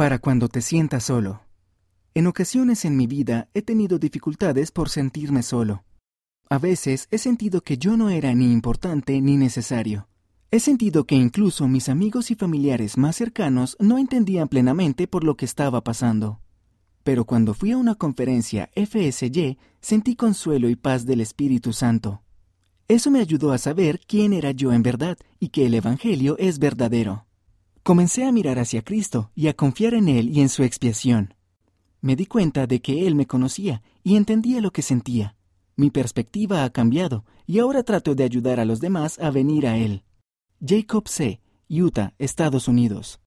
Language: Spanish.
para cuando te sientas solo. En ocasiones en mi vida he tenido dificultades por sentirme solo. A veces he sentido que yo no era ni importante ni necesario. He sentido que incluso mis amigos y familiares más cercanos no entendían plenamente por lo que estaba pasando. Pero cuando fui a una conferencia FSY, sentí consuelo y paz del Espíritu Santo. Eso me ayudó a saber quién era yo en verdad y que el Evangelio es verdadero. Comencé a mirar hacia Cristo y a confiar en Él y en su expiación. Me di cuenta de que Él me conocía y entendía lo que sentía. Mi perspectiva ha cambiado y ahora trato de ayudar a los demás a venir a Él. Jacob C., Utah, Estados Unidos.